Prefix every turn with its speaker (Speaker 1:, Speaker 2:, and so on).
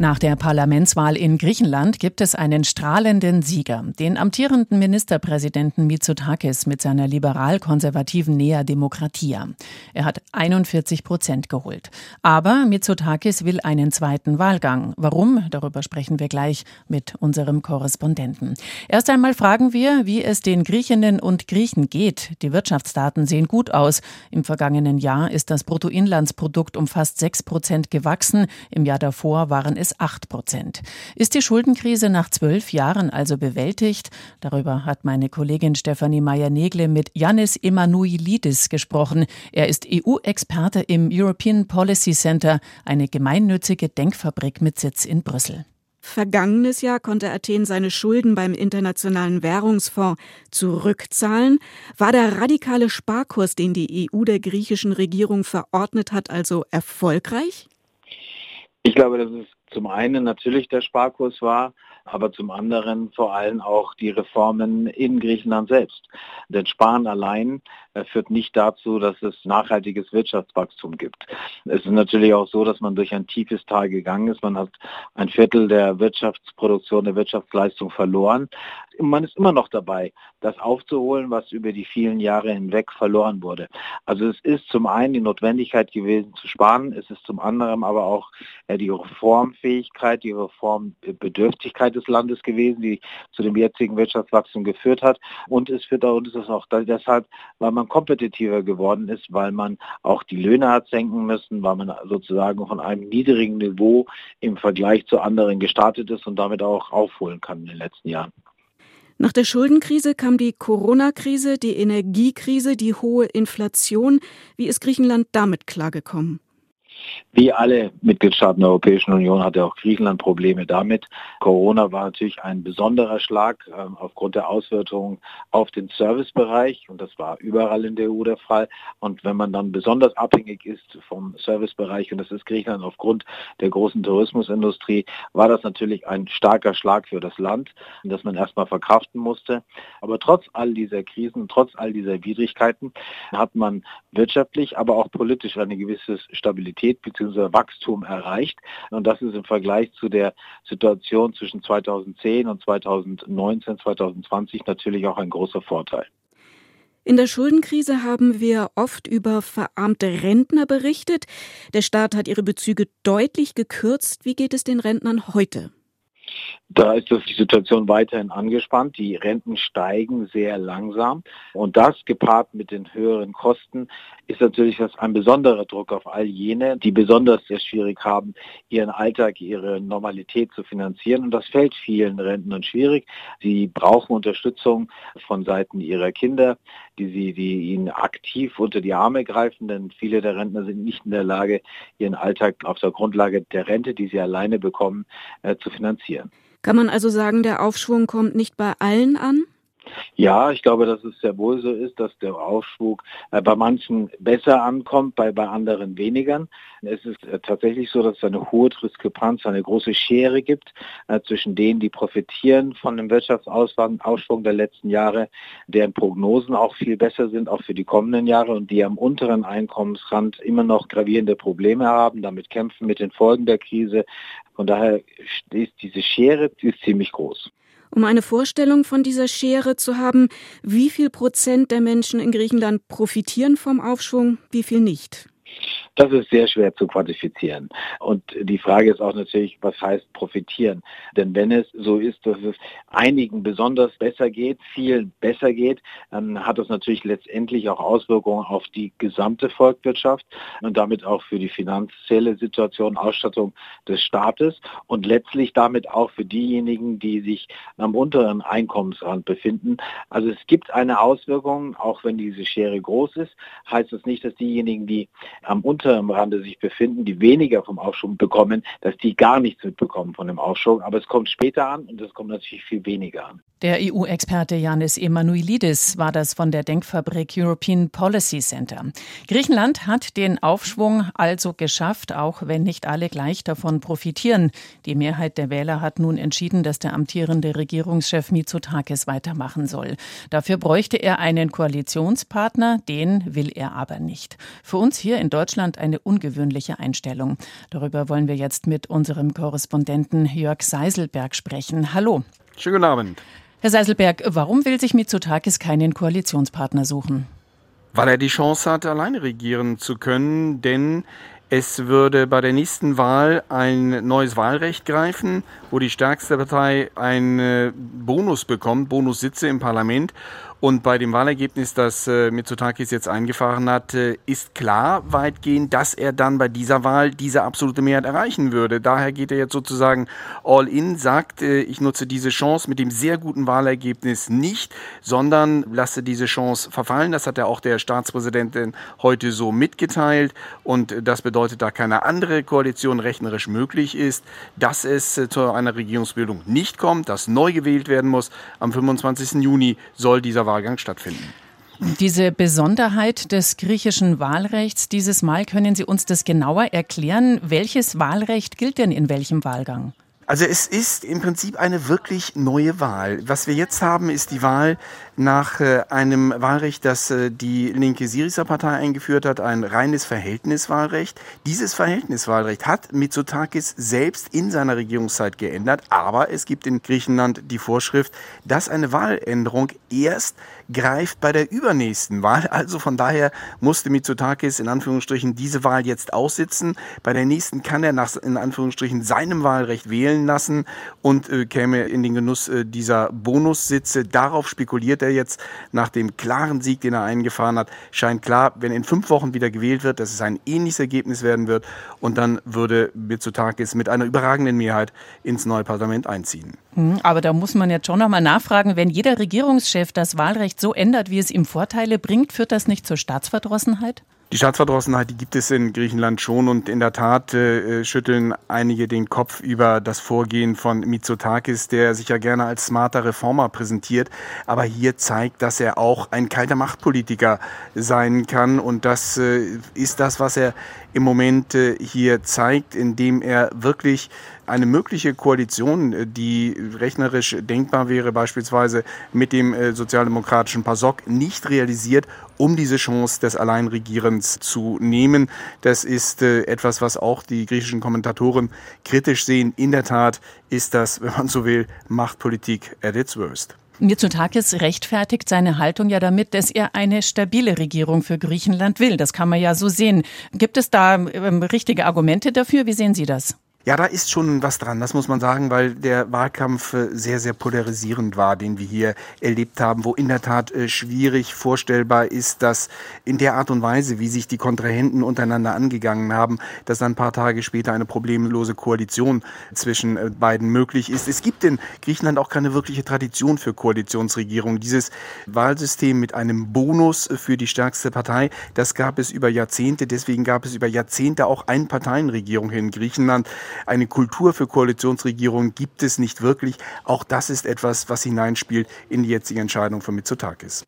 Speaker 1: Nach der Parlamentswahl in Griechenland gibt es einen strahlenden Sieger, den amtierenden Ministerpräsidenten Mitsotakis mit seiner liberal-konservativen Nea Demokratia. Er hat 41 Prozent geholt. Aber Mitsotakis will einen zweiten Wahlgang. Warum? Darüber sprechen wir gleich mit unserem Korrespondenten. Erst einmal fragen wir, wie es den Griechinnen und Griechen geht. Die Wirtschaftsdaten sehen gut aus. Im vergangenen Jahr ist das Bruttoinlandsprodukt um fast sechs Prozent gewachsen. Im Jahr davor waren es 8 Prozent. Ist die Schuldenkrise nach zwölf Jahren also bewältigt? Darüber hat meine Kollegin Stefanie Meyer-Negle mit Yannis Emanuelidis gesprochen. Er ist EU-Experte im European Policy Center, eine gemeinnützige Denkfabrik mit Sitz in Brüssel.
Speaker 2: Vergangenes Jahr konnte Athen seine Schulden beim Internationalen Währungsfonds zurückzahlen. War der radikale Sparkurs, den die EU der griechischen Regierung verordnet hat, also erfolgreich?
Speaker 3: Ich glaube, dass es zum einen natürlich der Sparkurs war, aber zum anderen vor allem auch die Reformen in Griechenland selbst. Denn Sparen allein äh, führt nicht dazu, dass es nachhaltiges Wirtschaftswachstum gibt. Es ist natürlich auch so, dass man durch ein tiefes Tal gegangen ist. Man hat ein Viertel der Wirtschaftsproduktion, der Wirtschaftsleistung verloren. Man ist immer noch dabei, das aufzuholen, was über die vielen Jahre hinweg verloren wurde. Also es ist zum einen die Notwendigkeit gewesen zu sparen, es ist zum anderen aber auch äh, die Reformfähigkeit, die Reformbedürftigkeit des Landes gewesen, die zu dem jetzigen Wirtschaftswachstum geführt hat. Und es führt auch, und es ist auch deshalb, weil man kompetitiver geworden ist, weil man auch die Löhne hat senken müssen, weil man sozusagen von einem niedrigen Niveau im Vergleich zu anderen gestartet ist und damit auch aufholen kann in den letzten Jahren.
Speaker 2: Nach der Schuldenkrise kam die Corona-Krise, die Energiekrise, die hohe Inflation. Wie ist Griechenland damit klargekommen?
Speaker 3: Wie alle Mitgliedstaaten der Europäischen Union hatte auch Griechenland Probleme damit. Corona war natürlich ein besonderer Schlag äh, aufgrund der Auswirkungen auf den Servicebereich und das war überall in der EU der Fall. Und wenn man dann besonders abhängig ist vom Servicebereich und das ist Griechenland aufgrund der großen Tourismusindustrie, war das natürlich ein starker Schlag für das Land, das man erstmal verkraften musste. Aber trotz all dieser Krisen, trotz all dieser Widrigkeiten hat man wirtschaftlich, aber auch politisch eine gewisse Stabilität bzw. Wachstum erreicht. Und das ist im Vergleich zu der Situation zwischen 2010 und 2019, 2020 natürlich auch ein großer Vorteil.
Speaker 2: In der Schuldenkrise haben wir oft über verarmte Rentner berichtet. Der Staat hat ihre Bezüge deutlich gekürzt. Wie geht es den Rentnern heute?
Speaker 3: Da ist die Situation weiterhin angespannt. Die Renten steigen sehr langsam. Und das gepaart mit den höheren Kosten ist natürlich ein besonderer Druck auf all jene, die besonders sehr schwierig haben, ihren Alltag, ihre Normalität zu finanzieren. Und das fällt vielen Rentnern schwierig. Sie brauchen Unterstützung von Seiten ihrer Kinder, die sie, die ihnen aktiv unter die Arme greifen, denn viele der Rentner sind nicht in der Lage, ihren Alltag auf der Grundlage der Rente, die sie alleine bekommen, äh, zu finanzieren.
Speaker 2: Kann man also sagen, der Aufschwung kommt nicht bei allen an?
Speaker 3: Ja, ich glaube, dass es sehr wohl so ist, dass der Aufschwung äh, bei manchen besser ankommt, bei, bei anderen weniger. Es ist äh, tatsächlich so, dass es eine hohe Diskrepanz, eine große Schere gibt äh, zwischen denen, die profitieren von dem Wirtschaftsausschwung der letzten Jahre, deren Prognosen auch viel besser sind, auch für die kommenden Jahre und die am unteren Einkommensrand immer noch gravierende Probleme haben, damit kämpfen mit den Folgen der Krise. Von daher ist diese Schere ist ziemlich groß.
Speaker 2: Um eine Vorstellung von dieser Schere zu haben, wie viel Prozent der Menschen in Griechenland profitieren vom Aufschwung, wie viel nicht?
Speaker 3: Das ist sehr schwer zu quantifizieren. Und die Frage ist auch natürlich, was heißt profitieren? Denn wenn es so ist, dass es einigen besonders besser geht, vielen besser geht, dann hat das natürlich letztendlich auch Auswirkungen auf die gesamte Volkswirtschaft und damit auch für die finanzielle Situation, Ausstattung des Staates und letztlich damit auch für diejenigen, die sich am unteren Einkommensrand befinden. Also es gibt eine Auswirkung, auch wenn diese Schere groß ist, heißt das nicht, dass diejenigen, die am unteren Rande sich befinden, die weniger vom Aufschwung bekommen, dass die gar nichts mitbekommen von dem Aufschwung. Aber es kommt später an und es kommt natürlich viel weniger an.
Speaker 1: Der EU-Experte Yanis Emanuelidis war das von der Denkfabrik European Policy Center. Griechenland hat den Aufschwung also geschafft, auch wenn nicht alle gleich davon profitieren. Die Mehrheit der Wähler hat nun entschieden, dass der amtierende Regierungschef Mitsotakis weitermachen soll. Dafür bräuchte er einen Koalitionspartner, den will er aber nicht. Für uns hier in Deutschland eine ungewöhnliche Einstellung. Darüber wollen wir jetzt mit unserem Korrespondenten Jörg Seiselberg sprechen. Hallo.
Speaker 4: Schönen guten Abend.
Speaker 1: Herr Seiselberg, warum will sich Mitsotakis keinen Koalitionspartner suchen?
Speaker 4: Weil er die Chance hat, alleine regieren zu können, denn es würde bei der nächsten Wahl ein neues Wahlrecht greifen, wo die stärkste Partei einen Bonus bekommt, Bonussitze im Parlament. Und bei dem Wahlergebnis, das äh, Mitsotakis jetzt eingefahren hat, äh, ist klar weitgehend, dass er dann bei dieser Wahl diese absolute Mehrheit erreichen würde. Daher geht er jetzt sozusagen all in, sagt, äh, ich nutze diese Chance mit dem sehr guten Wahlergebnis nicht, sondern lasse diese Chance verfallen. Das hat er auch der Staatspräsidentin heute so mitgeteilt. Und das bedeutet, da keine andere Koalition rechnerisch möglich ist, dass es äh, zu einer Regierungsbildung nicht kommt, dass neu gewählt werden muss. Am 25. Juni soll dieser Wahlgang stattfinden.
Speaker 1: Diese Besonderheit des griechischen Wahlrechts dieses Mal, können Sie uns das genauer erklären? Welches Wahlrecht gilt denn in welchem Wahlgang?
Speaker 4: Also es ist im Prinzip eine wirklich neue Wahl. Was wir jetzt haben, ist die Wahl nach äh, einem Wahlrecht, das äh, die linke Syriza-Partei eingeführt hat, ein reines Verhältniswahlrecht. Dieses Verhältniswahlrecht hat Mitsotakis selbst in seiner Regierungszeit geändert, aber es gibt in Griechenland die Vorschrift, dass eine Wahländerung erst greift bei der übernächsten Wahl. Also von daher musste Mitsotakis in Anführungsstrichen diese Wahl jetzt aussitzen. Bei der nächsten kann er nach in Anführungsstrichen seinem Wahlrecht wählen lassen und äh, käme in den Genuss äh, dieser Bonussitze. Darauf spekuliert er jetzt nach dem klaren Sieg, den er eingefahren hat. Scheint klar, wenn in fünf Wochen wieder gewählt wird, dass es ein ähnliches Ergebnis werden wird und dann würde Mitsotakis mit einer überragenden Mehrheit ins neue Parlament einziehen.
Speaker 1: Hm, aber da muss man jetzt schon nochmal nachfragen, wenn jeder Regierungschef das Wahlrecht so ändert, wie es ihm Vorteile bringt, führt das nicht zur Staatsverdrossenheit?
Speaker 4: Die Staatsverdrossenheit, die gibt es in Griechenland schon und in der Tat äh, schütteln einige den Kopf über das Vorgehen von Mitsotakis, der sich ja gerne als smarter Reformer präsentiert, aber hier zeigt, dass er auch ein kalter Machtpolitiker sein kann und das äh, ist das, was er im Moment äh, hier zeigt, indem er wirklich eine mögliche Koalition, äh, die rechnerisch denkbar wäre, beispielsweise mit dem äh, sozialdemokratischen PASOK, nicht realisiert, um diese Chance des Alleinregierens zu nehmen. Das ist etwas, was auch die griechischen Kommentatoren kritisch sehen. In der Tat ist das, wenn man so will, Machtpolitik at its worst.
Speaker 1: Mitsotakis rechtfertigt seine Haltung ja damit, dass er eine stabile Regierung für Griechenland will. Das kann man ja so sehen. Gibt es da ähm, richtige Argumente dafür? Wie sehen Sie das?
Speaker 4: Ja, da ist schon was dran, das muss man sagen, weil der Wahlkampf äh, sehr, sehr polarisierend war, den wir hier erlebt haben, wo in der Tat äh, schwierig vorstellbar ist, dass in der Art und Weise, wie sich die Kontrahenten untereinander angegangen haben, dass dann ein paar Tage später eine problemlose Koalition zwischen äh, beiden möglich ist. Es gibt in Griechenland auch keine wirkliche Tradition für Koalitionsregierung. Dieses Wahlsystem mit einem Bonus für die stärkste Partei, das gab es über Jahrzehnte. Deswegen gab es über Jahrzehnte auch Einparteienregierung in Griechenland. Eine Kultur für Koalitionsregierungen gibt es nicht wirklich. Auch das ist etwas, was hineinspielt in die jetzige Entscheidung von Mitsotakis.